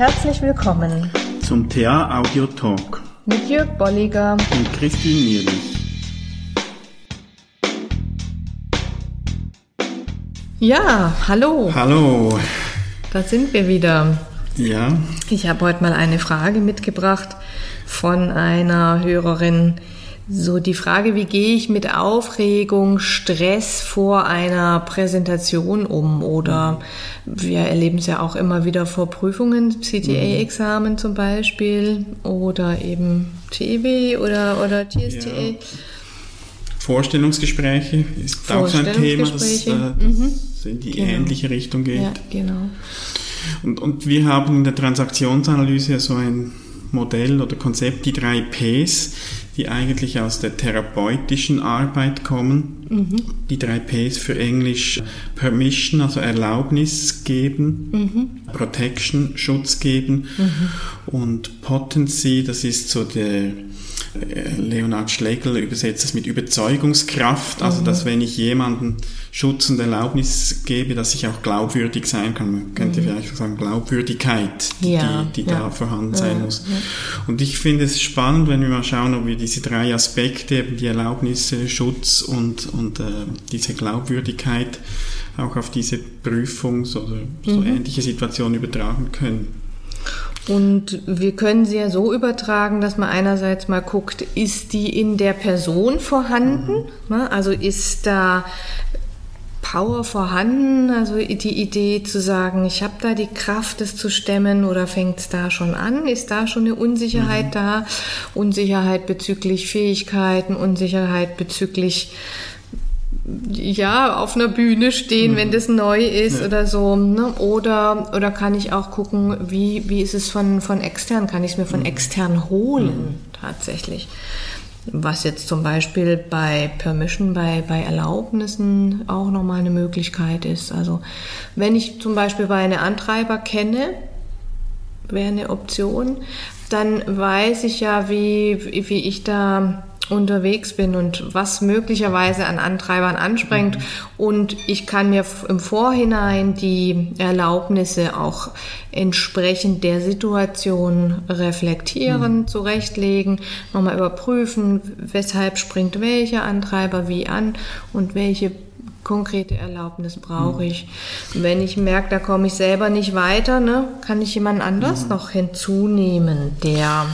Herzlich willkommen zum TA Audio Talk mit Jörg Bolliger und Christine Nierlich. Ja, hallo. Hallo. Da sind wir wieder. Ja. Ich habe heute mal eine Frage mitgebracht von einer Hörerin, so die Frage, wie gehe ich mit Aufregung, Stress vor einer Präsentation um? Oder wir erleben es ja auch immer wieder vor Prüfungen, CTA-Examen zum Beispiel oder eben TEW oder, oder TSTA. Ja. Vorstellungsgespräche ist auch so ein Thema, das, äh, das mhm. in die genau. ähnliche Richtung geht. Ja, genau. Und, und wir haben in der Transaktionsanalyse so ein Modell oder Konzept, die drei Ps, die eigentlich aus der therapeutischen Arbeit kommen. Mhm. Die drei Ps für Englisch Permission, also Erlaubnis geben, mhm. Protection, Schutz geben mhm. und Potency, das ist so der Leonard Schlegel übersetzt das mit Überzeugungskraft, also mhm. dass wenn ich jemanden Schutz und Erlaubnis gebe, dass ich auch glaubwürdig sein kann. Man könnte mhm. vielleicht sagen Glaubwürdigkeit, die, ja, die, die ja. da vorhanden sein ja, muss. Und ich finde es spannend, wenn wir mal schauen, ob wir diese drei Aspekte, eben die Erlaubnisse, Schutz und, und äh, diese Glaubwürdigkeit auch auf diese Prüfungs- oder so mhm. ähnliche Situationen übertragen können. Und wir können sie ja so übertragen, dass man einerseits mal guckt, ist die in der Person vorhanden? Mhm. Also ist da Power vorhanden? Also die Idee zu sagen, ich habe da die Kraft, das zu stemmen oder fängt es da schon an? Ist da schon eine Unsicherheit mhm. da? Unsicherheit bezüglich Fähigkeiten, Unsicherheit bezüglich ja, auf einer Bühne stehen, mhm. wenn das neu ist ja. oder so. Ne? Oder, oder kann ich auch gucken, wie, wie ist es von, von extern? Kann ich es mir von mhm. extern holen mhm. tatsächlich? Was jetzt zum Beispiel bei Permission, bei, bei Erlaubnissen auch nochmal eine Möglichkeit ist. Also wenn ich zum Beispiel bei einem Antreiber kenne, wäre eine Option, dann weiß ich ja, wie, wie ich da unterwegs bin und was möglicherweise an Antreibern anspringt. Mhm. Und ich kann mir im Vorhinein die Erlaubnisse auch entsprechend der Situation reflektieren, mhm. zurechtlegen, nochmal überprüfen, weshalb springt welcher Antreiber wie an und welche konkrete Erlaubnis brauche ich. Mhm. Wenn ich merke, da komme ich selber nicht weiter, ne, kann ich jemand anders mhm. noch hinzunehmen, der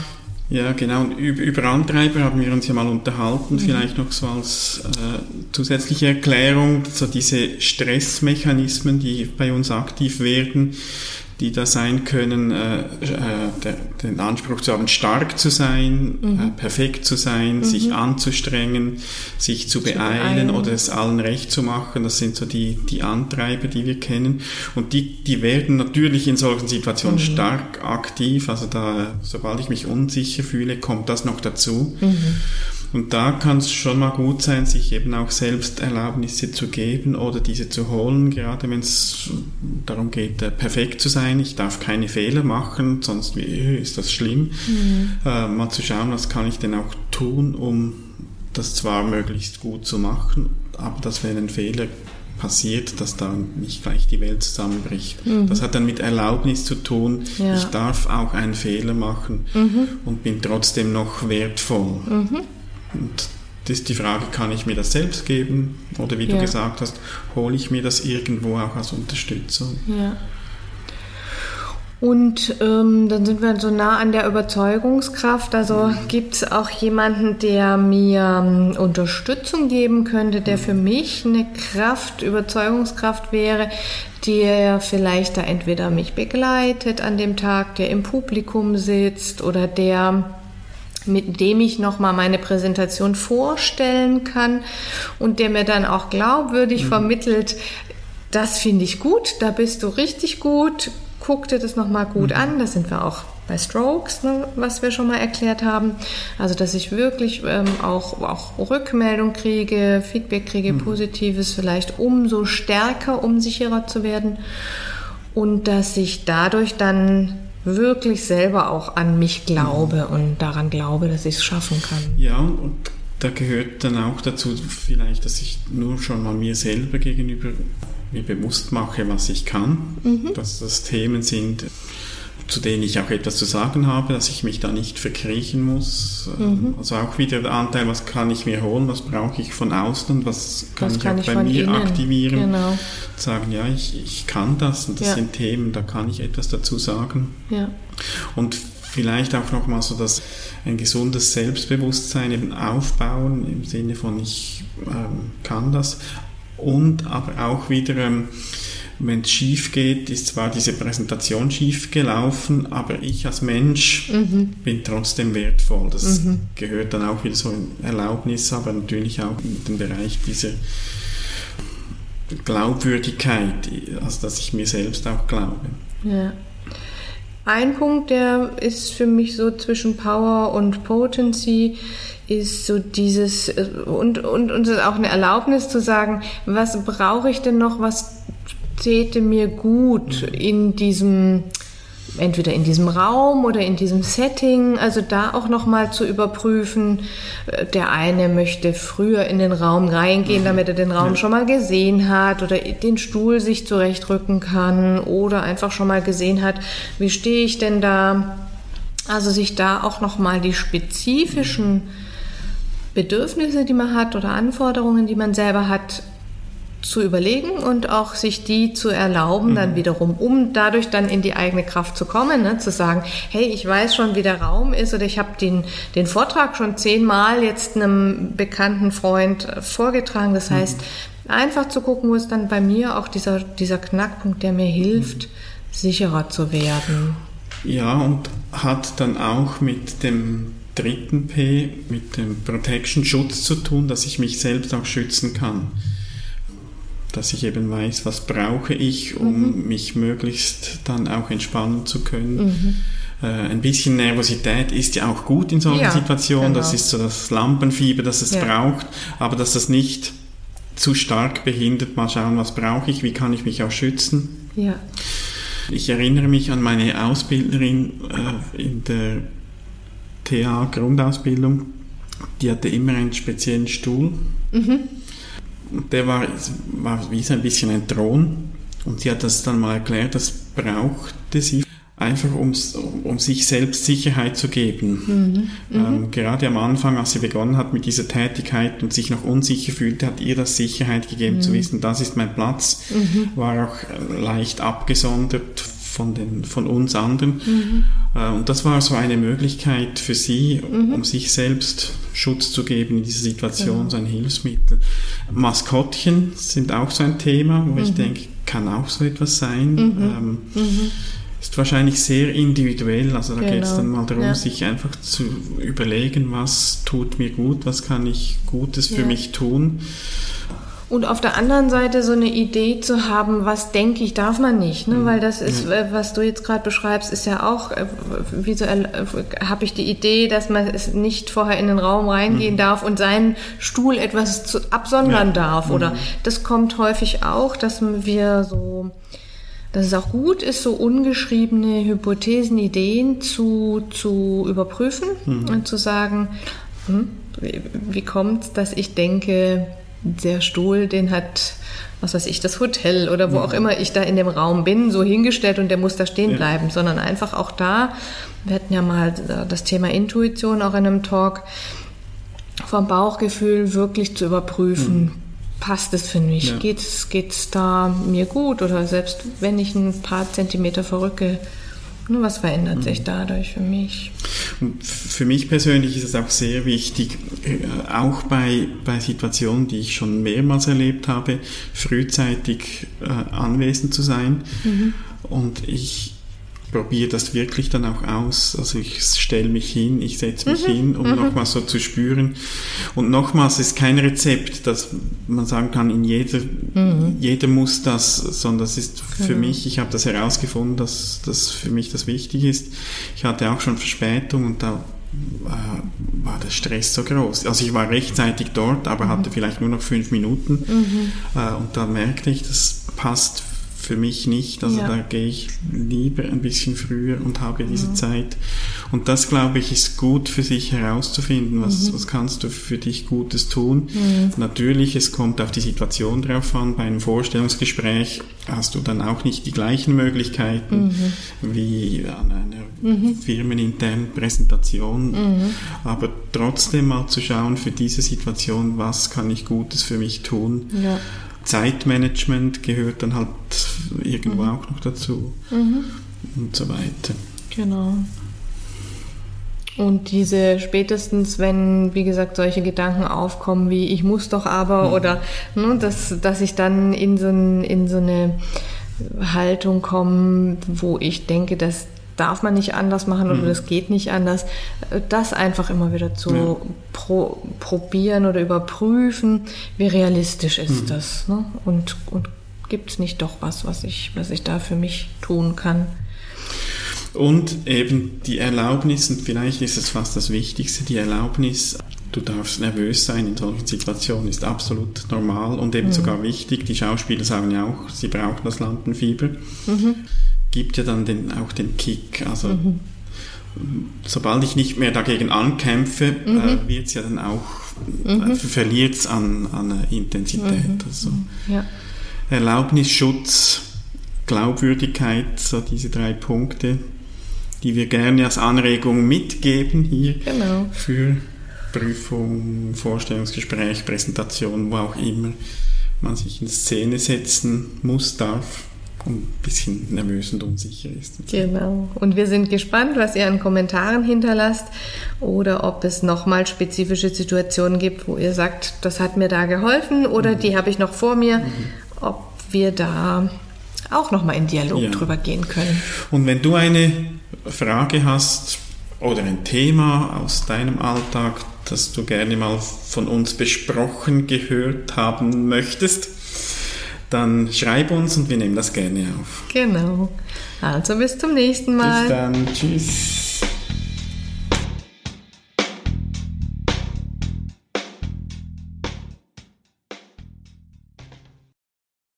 ja, genau. Und über Antreiber haben wir uns ja mal unterhalten, mhm. vielleicht noch so als äh, zusätzliche Erklärung, so diese Stressmechanismen, die bei uns aktiv werden, die da sein können, äh, äh, der, den Anspruch zu haben, stark zu sein, mhm. äh, perfekt zu sein, mhm. sich anzustrengen, sich zu, zu beeilen, beeilen, oder es allen recht zu machen. Das sind so die, die Antreiber, die wir kennen. Und die, die werden natürlich in solchen Situationen mhm. stark aktiv. Also da, sobald ich mich unsicher fühle, kommt das noch dazu. Und da kann es schon mal gut sein, sich eben auch selbst Erlaubnisse zu geben oder diese zu holen, gerade wenn es darum geht, äh, perfekt zu sein. Ich darf keine Fehler machen, sonst ist das schlimm. Mhm. Äh, mal zu schauen, was kann ich denn auch tun, um das zwar möglichst gut zu machen, aber dass wenn ein Fehler passiert, dass da nicht gleich die Welt zusammenbricht. Mhm. Das hat dann mit Erlaubnis zu tun. Ja. Ich darf auch einen Fehler machen mhm. und bin trotzdem noch wertvoll. Mhm. Und das ist die Frage, kann ich mir das selbst geben? Oder wie ja. du gesagt hast, hole ich mir das irgendwo auch als Unterstützung? Ja. Und ähm, dann sind wir so nah an der Überzeugungskraft. Also mhm. gibt es auch jemanden, der mir ähm, Unterstützung geben könnte, der mhm. für mich eine Kraft, Überzeugungskraft wäre, der vielleicht da entweder mich begleitet an dem Tag, der im Publikum sitzt oder der mit dem ich nochmal meine Präsentation vorstellen kann und der mir dann auch glaubwürdig mhm. vermittelt, das finde ich gut, da bist du richtig gut, guck dir das nochmal gut mhm. an, da sind wir auch bei Strokes, ne, was wir schon mal erklärt haben. Also, dass ich wirklich ähm, auch, auch Rückmeldung kriege, Feedback kriege, mhm. Positives, vielleicht umso stärker, um sicherer zu werden. Und dass ich dadurch dann wirklich selber auch an mich glaube und daran glaube, dass ich es schaffen kann. Ja, und da gehört dann auch dazu vielleicht, dass ich nur schon mal mir selber gegenüber mir bewusst mache, was ich kann, mhm. dass das Themen sind, zu denen ich auch etwas zu sagen habe, dass ich mich da nicht verkriechen muss. Mhm. Also auch wieder der Anteil, was kann ich mir holen, was brauche ich von außen, was kann was ich kann auch ich bei mir innen. aktivieren. Genau. Sagen, ja, ich, ich kann das und das ja. sind Themen, da kann ich etwas dazu sagen. Ja. Und vielleicht auch nochmal so, dass ein gesundes Selbstbewusstsein eben aufbauen im Sinne von ich ähm, kann das und aber auch wieder ähm, wenn es schief geht, ist zwar diese Präsentation schief gelaufen, aber ich als Mensch mhm. bin trotzdem wertvoll. Das mhm. gehört dann auch wieder so in Erlaubnis, aber natürlich auch in den Bereich dieser Glaubwürdigkeit, also dass ich mir selbst auch glaube. Ja. Ein Punkt, der ist für mich so zwischen Power und Potency, ist so dieses und, und, und auch eine Erlaubnis zu sagen, was brauche ich denn noch, was täte mir gut in diesem entweder in diesem Raum oder in diesem Setting, also da auch nochmal zu überprüfen. Äh, der eine möchte früher in den Raum reingehen, mhm. damit er den Raum schon mal gesehen hat oder den Stuhl sich zurechtrücken kann oder einfach schon mal gesehen hat, wie stehe ich denn da? Also sich da auch nochmal die spezifischen Bedürfnisse, die man hat oder Anforderungen, die man selber hat, zu überlegen und auch sich die zu erlauben, mhm. dann wiederum, um dadurch dann in die eigene Kraft zu kommen, ne? zu sagen, hey, ich weiß schon, wie der Raum ist oder ich habe den, den Vortrag schon zehnmal jetzt einem bekannten Freund äh, vorgetragen. Das mhm. heißt, einfach zu gucken, wo ist dann bei mir auch dieser, dieser Knackpunkt, der mir hilft, mhm. sicherer zu werden. Ja, und hat dann auch mit dem dritten P, mit dem Protection Schutz zu tun, dass ich mich selbst auch schützen kann dass ich eben weiß, was brauche ich, um mhm. mich möglichst dann auch entspannen zu können. Mhm. Äh, ein bisschen Nervosität ist ja auch gut in solchen ja, Situationen. Genau. Das ist so das Lampenfieber, das es ja. braucht, aber dass das nicht zu stark behindert. Mal schauen, was brauche ich, wie kann ich mich auch schützen. Ja. Ich erinnere mich an meine Ausbilderin äh, in der TA-Grundausbildung. Die hatte immer einen speziellen Stuhl. Mhm der war, war wie so ein bisschen ein Thron. Und sie hat das dann mal erklärt, das brauchte sie einfach um, um sich selbst Sicherheit zu geben. Mhm, ähm, mhm. gerade am Anfang, als sie begonnen hat mit dieser Tätigkeit und sich noch unsicher fühlte, hat ihr das Sicherheit gegeben mhm. zu wissen, das ist mein Platz. Mhm. War auch leicht abgesondert von, den, von uns anderen. Mhm. Äh, und das war so eine Möglichkeit für sie, mhm. um sich selbst Schutz zu geben in dieser Situation, genau. so ein Hilfsmittel. Maskottchen sind auch so ein Thema, wo mhm. ich denke, kann auch so etwas sein. Mhm. Ähm, mhm. ist wahrscheinlich sehr individuell, also da genau. geht es dann mal darum, ja. sich einfach zu überlegen, was tut mir gut, was kann ich Gutes für ja. mich tun. Und auf der anderen Seite so eine Idee zu haben, was denke ich, darf man nicht, ne? Mhm. weil das ist, ja. was du jetzt gerade beschreibst, ist ja auch, äh, visuell äh, habe ich die Idee, dass man es nicht vorher in den Raum reingehen mhm. darf und seinen Stuhl etwas zu, absondern ja. darf. Oder mhm. das kommt häufig auch, dass wir so, dass es auch gut ist, so ungeschriebene Hypothesen, Ideen zu, zu überprüfen mhm. und zu sagen, hm, wie, wie kommt es, dass ich denke, der Stuhl, den hat, was weiß ich, das Hotel oder wo ja. auch immer ich da in dem Raum bin, so hingestellt und der muss da stehen ja. bleiben, sondern einfach auch da, wir hatten ja mal das Thema Intuition auch in einem Talk, vom Bauchgefühl wirklich zu überprüfen, mhm. passt es für mich, ja. geht es da mir gut oder selbst wenn ich ein paar Zentimeter verrücke, was verändert sich mhm. dadurch für mich? Und für mich persönlich ist es auch sehr wichtig, äh, auch bei, bei Situationen, die ich schon mehrmals erlebt habe, frühzeitig äh, anwesend zu sein. Mhm. Und ich probiere das wirklich dann auch aus. Also ich stelle mich hin, ich setze mich mhm. hin, um mhm. nochmal so zu spüren. Und nochmals, es ist kein Rezept, dass man sagen kann, in jeder, mhm. jeder muss das, sondern das ist für genau. mich, ich habe das herausgefunden, dass das für mich das wichtig ist. Ich hatte auch schon Verspätung und da äh, war der Stress so groß. Also ich war rechtzeitig dort, aber mhm. hatte vielleicht nur noch fünf Minuten. Mhm. Äh, und da merkte ich, das passt für mich nicht. Also ja. da gehe ich lieber ein bisschen früher und habe diese ja. Zeit. Und das, glaube ich, ist gut für sich herauszufinden. Was, mhm. was kannst du für dich Gutes tun? Mhm. Natürlich, es kommt auf die Situation drauf an. Bei einem Vorstellungsgespräch hast du dann auch nicht die gleichen Möglichkeiten mhm. wie an einer mhm. firmeninternen Präsentation. Mhm. Aber trotzdem mal zu schauen für diese Situation, was kann ich Gutes für mich tun? Ja. Zeitmanagement gehört dann halt irgendwo mhm. auch noch dazu mhm. und so weiter. Genau. Und diese spätestens, wenn, wie gesagt, solche Gedanken aufkommen wie ich muss doch aber mhm. oder ne, dass, dass ich dann in so, in so eine Haltung komme, wo ich denke, dass darf man nicht anders machen oder mhm. das geht nicht anders. Das einfach immer wieder zu ja. pro, probieren oder überprüfen, wie realistisch ist mhm. das. Ne? Und, und gibt es nicht doch was, was ich, was ich da für mich tun kann. Und eben die Erlaubnis, und vielleicht ist es fast das Wichtigste, die Erlaubnis, du darfst nervös sein in solchen Situationen, ist absolut normal und eben mhm. sogar wichtig. Die Schauspieler sagen ja auch, sie brauchen das Lampenfieber. Mhm gibt ja dann den, auch den Kick. Also mhm. sobald ich nicht mehr dagegen ankämpfe, mhm. äh, wird es ja dann auch, mhm. äh, verliert es an, an Intensität. Mhm. Also ja. Erlaubnis, Schutz, Glaubwürdigkeit, so diese drei Punkte, die wir gerne als Anregung mitgeben hier genau. für Prüfung, Vorstellungsgespräch, Präsentation, wo auch immer man sich in Szene setzen muss, darf ein bisschen nervös und unsicher ist. Genau. Und wir sind gespannt, was ihr an Kommentaren hinterlasst oder ob es nochmal spezifische Situationen gibt, wo ihr sagt, das hat mir da geholfen oder mhm. die habe ich noch vor mir, mhm. ob wir da auch nochmal in Dialog ja. drüber gehen können. Und wenn du eine Frage hast oder ein Thema aus deinem Alltag, das du gerne mal von uns besprochen gehört haben möchtest, dann schreib uns und wir nehmen das gerne auf. Genau. Also bis zum nächsten Mal. Bis dann. Tschüss.